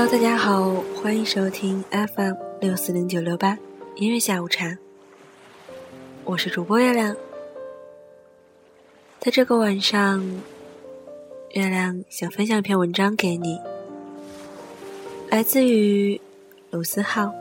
Hello，大家好，欢迎收听 FM 六四零九六八音乐下午茶。我是主播月亮，在这个晚上，月亮想分享一篇文章给你，来自于卢思浩。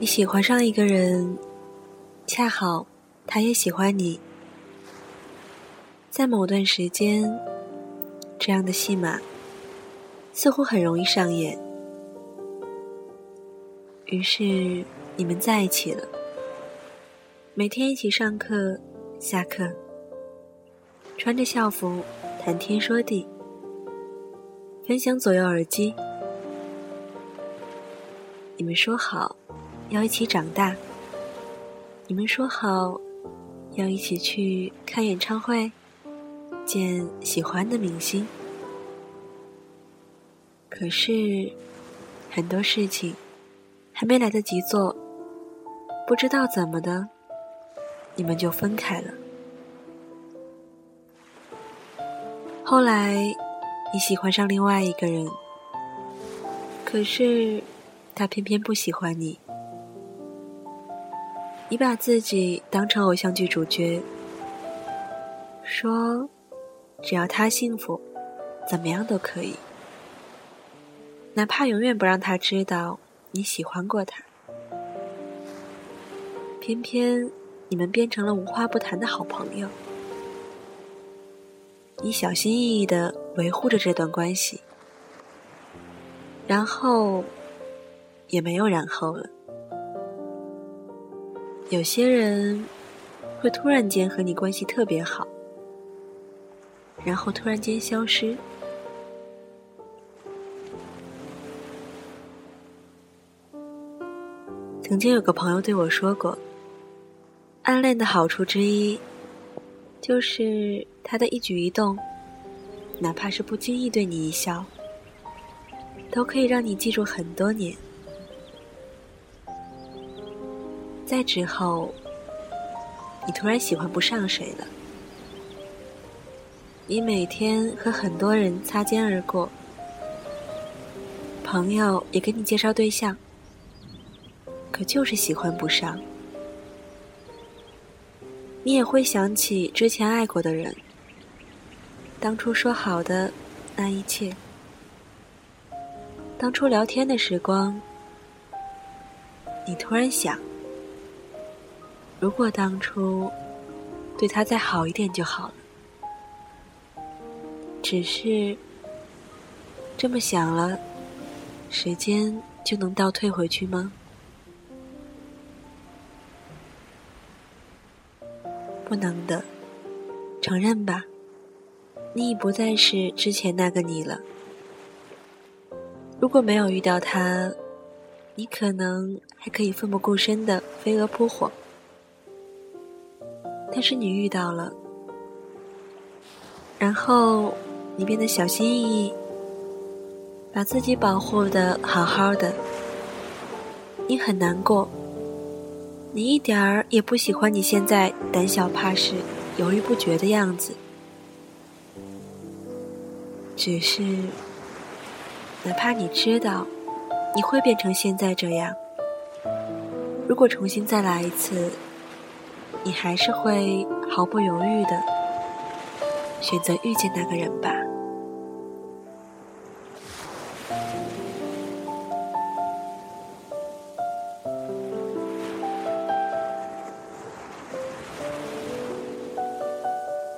你喜欢上一个人，恰好他也喜欢你，在某段时间，这样的戏码似乎很容易上演。于是你们在一起了，每天一起上课、下课，穿着校服谈天说地，分享左右耳机。你们说好。要一起长大。你们说好要一起去看演唱会，见喜欢的明星。可是很多事情还没来得及做，不知道怎么的，你们就分开了。后来你喜欢上另外一个人，可是他偏偏不喜欢你。你把自己当成偶像剧主角，说只要他幸福，怎么样都可以，哪怕永远不让他知道你喜欢过他。偏偏你们变成了无话不谈的好朋友，你小心翼翼的维护着这段关系，然后也没有然后了。有些人会突然间和你关系特别好，然后突然间消失。曾经有个朋友对我说过，暗恋的好处之一，就是他的一举一动，哪怕是不经意对你一笑，都可以让你记住很多年。在之后，你突然喜欢不上谁了。你每天和很多人擦肩而过，朋友也给你介绍对象，可就是喜欢不上。你也会想起之前爱过的人，当初说好的那一切，当初聊天的时光，你突然想。如果当初对他再好一点就好了，只是这么想了，时间就能倒退回去吗？不能的，承认吧，你已不再是之前那个你了。如果没有遇到他，你可能还可以奋不顾身的飞蛾扑火。但是你遇到了，然后你变得小心翼翼，把自己保护的好好的，你很难过，你一点儿也不喜欢你现在胆小怕事、犹豫不决的样子，只是哪怕你知道你会变成现在这样，如果重新再来一次。你还是会毫不犹豫的选择遇见那个人吧。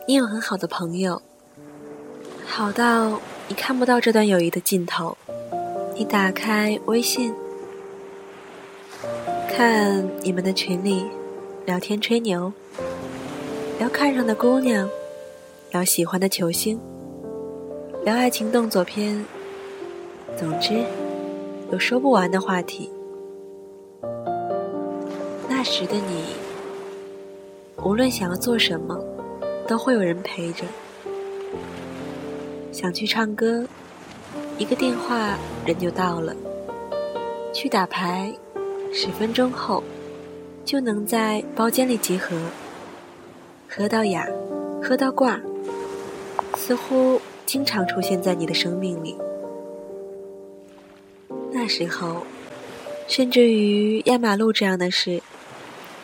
你有很好的朋友，好到你看不到这段友谊的尽头。你打开微信，看你们的群里。聊天吹牛，聊看上的姑娘，聊喜欢的球星，聊爱情动作片，总之有说不完的话题。那时的你，无论想要做什么，都会有人陪着。想去唱歌，一个电话人就到了；去打牌，十分钟后。就能在包间里集合，喝到哑，喝到挂，似乎经常出现在你的生命里。那时候，甚至于压马路这样的事，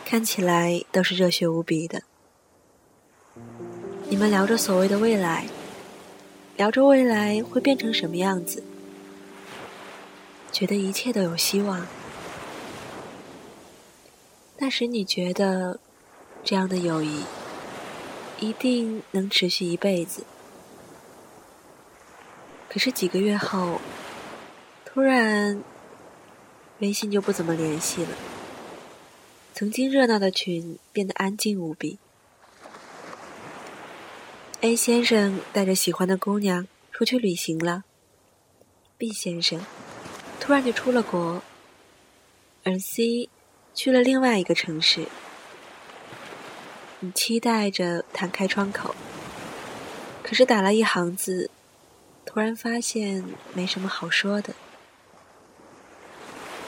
看起来都是热血无比的。你们聊着所谓的未来，聊着未来会变成什么样子，觉得一切都有希望。那时你觉得，这样的友谊一定能持续一辈子。可是几个月后。突然，微信就不怎么联系了。曾经热闹的群变得安静无比。A 先生带着喜欢的姑娘出去旅行了。B 先生突然就出了国，而 C 去了另外一个城市。你期待着弹开窗口，可是打了一行字，突然发现没什么好说的。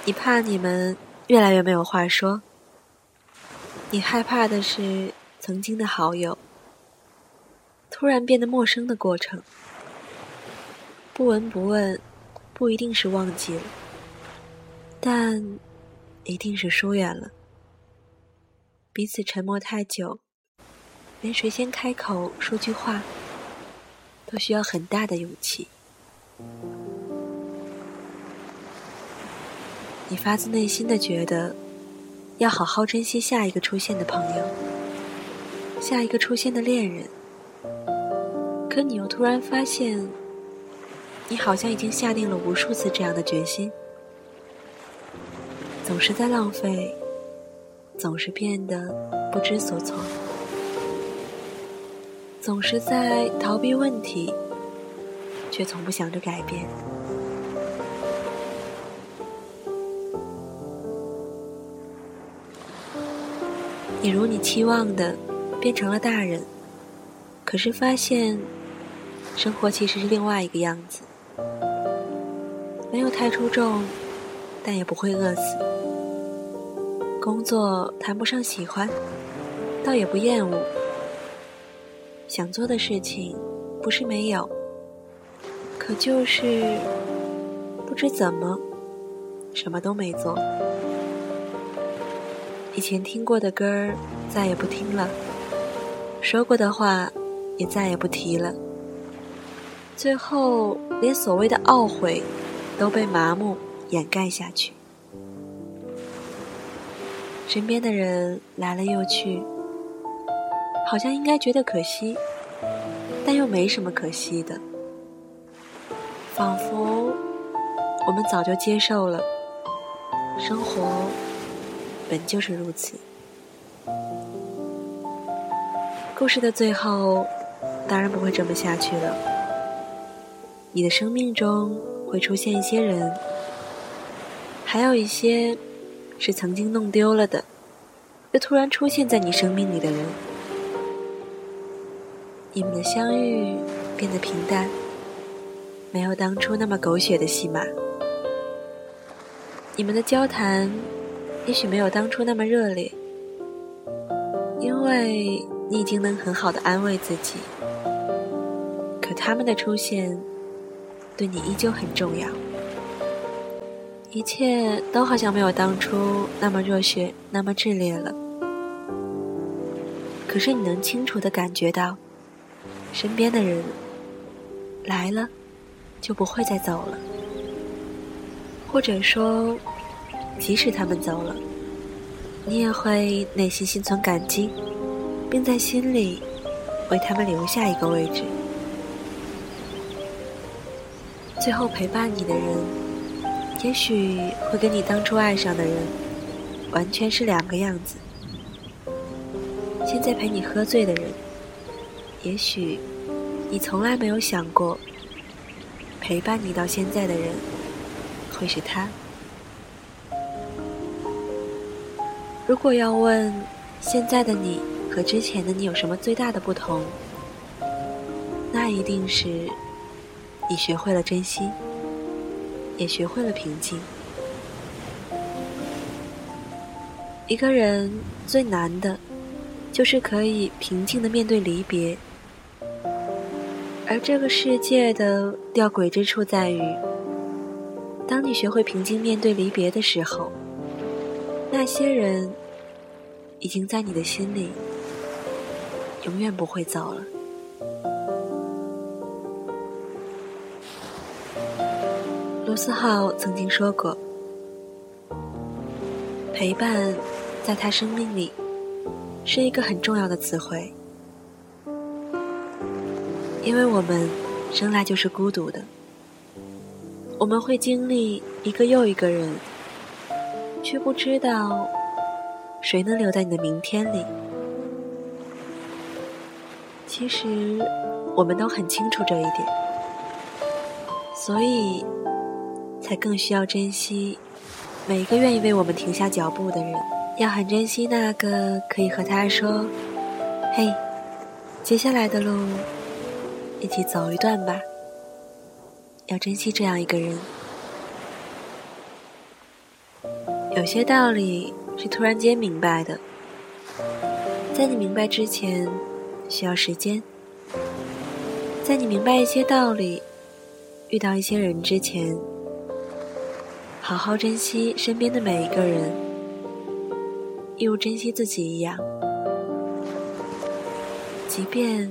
你怕你们越来越没有话说，你害怕的是曾经的好友突然变得陌生的过程。不闻不问，不一定是忘记了，但一定是疏远了。彼此沉默太久，连谁先开口说句话，都需要很大的勇气。你发自内心的觉得，要好好珍惜下一个出现的朋友，下一个出现的恋人。可你又突然发现，你好像已经下定了无数次这样的决心，总是在浪费，总是变得不知所措，总是在逃避问题，却从不想着改变。你如你期望的变成了大人，可是发现生活其实是另外一个样子，没有太出众，但也不会饿死。工作谈不上喜欢，倒也不厌恶。想做的事情不是没有，可就是不知怎么什么都没做。以前听过的歌儿再也不听了，说过的话也再也不提了。最后，连所谓的懊悔都被麻木掩盖下去。身边的人来了又去，好像应该觉得可惜，但又没什么可惜的，仿佛我们早就接受了生活。本就是如此。故事的最后，当然不会这么下去了。你的生命中会出现一些人，还有一些是曾经弄丢了的，又突然出现在你生命里的人。你们的相遇变得平淡，没有当初那么狗血的戏码。你们的交谈。也许没有当初那么热烈，因为你已经能很好的安慰自己。可他们的出现，对你依旧很重要。一切都好像没有当初那么热血，那么炽烈了。可是你能清楚的感觉到，身边的人来了，就不会再走了，或者说。即使他们走了，你也会内心心存感激，并在心里为他们留下一个位置。最后陪伴你的人，也许会跟你当初爱上的人完全是两个样子。现在陪你喝醉的人，也许你从来没有想过，陪伴你到现在的人会是他。如果要问现在的你和之前的你有什么最大的不同，那一定是你学会了珍惜，也学会了平静。一个人最难的，就是可以平静的面对离别。而这个世界的吊诡之处在于，当你学会平静面对离别的时候，那些人已经在你的心里永远不会走了。罗斯浩曾经说过：“陪伴，在他生命里是一个很重要的词汇。”因为我们生来就是孤独的，我们会经历一个又一个人，却不知道谁能留在你的明天里。其实我们都很清楚这一点，所以才更需要珍惜每一个愿意为我们停下脚步的人，要很珍惜那个可以和他说：“嘿，接下来的路。”一起走一段吧，要珍惜这样一个人。有些道理是突然间明白的，在你明白之前需要时间；在你明白一些道理、遇到一些人之前，好好珍惜身边的每一个人，一如珍惜自己一样，即便。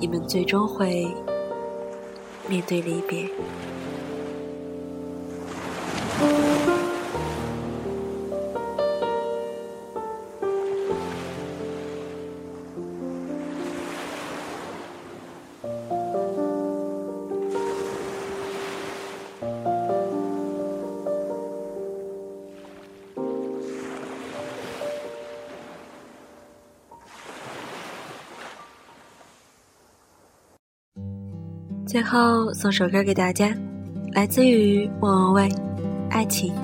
你们最终会面对离别。最后送首歌给大家，来自于莫文蔚，《爱情》。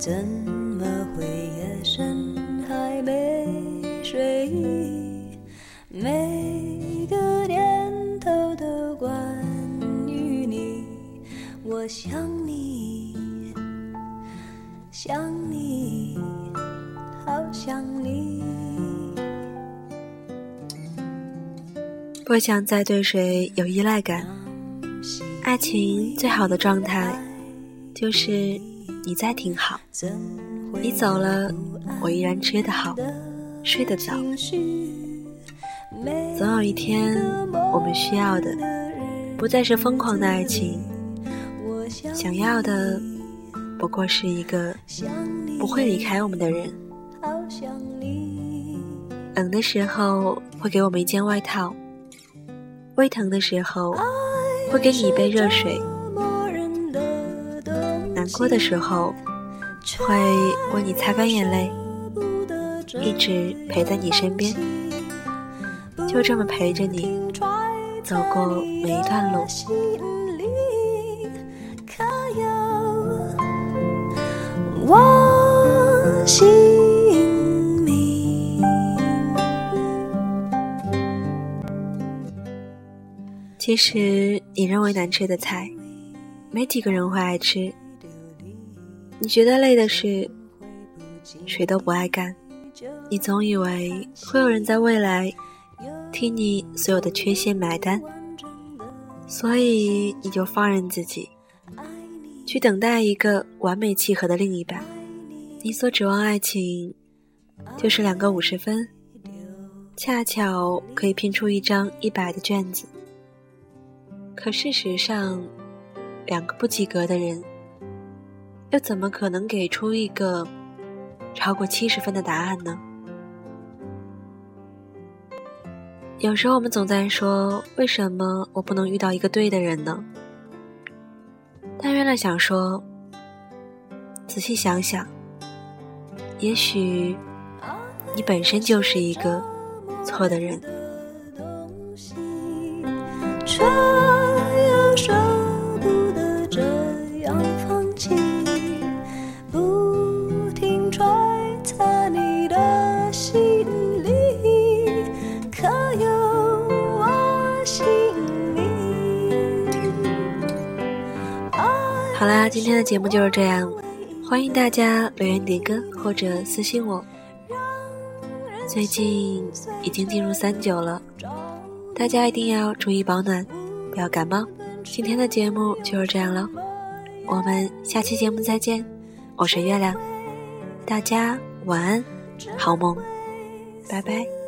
怎么会夜深还没睡意？每个念头都关于你，我想你，想你，好想你。不想再对谁有依赖感，爱情最好的状态就是。你在挺好，你走了，我依然吃得好，睡得早。总有一天，我们需要的不再是疯狂的爱情，想要的不过是一个不会离开我们的人。冷的时候会给我们一件外套，胃疼的时候会给你一杯热水。难过的时候，会为你擦干眼泪，一直陪在你身边，就这么陪着你走过每一段路。我姓名。其实，你认为难吃的菜，没几个人会爱吃。你觉得累的事，谁都不爱干。你总以为会有人在未来替你所有的缺陷买单，所以你就放任自己，去等待一个完美契合的另一半。你所指望爱情，就是两个五十分，恰巧可以拼出一张一百的卷子。可事实上，两个不及格的人。又怎么可能给出一个超过七十分的答案呢？有时候我们总在说：“为什么我不能遇到一个对的人呢？”但月亮想说，仔细想想，也许你本身就是一个错的人。今天的节目就是这样，欢迎大家留言点歌或者私信我。最近已经进入三九了，大家一定要注意保暖，不要感冒。今天的节目就是这样了，我们下期节目再见。我是月亮，大家晚安，好梦，拜拜。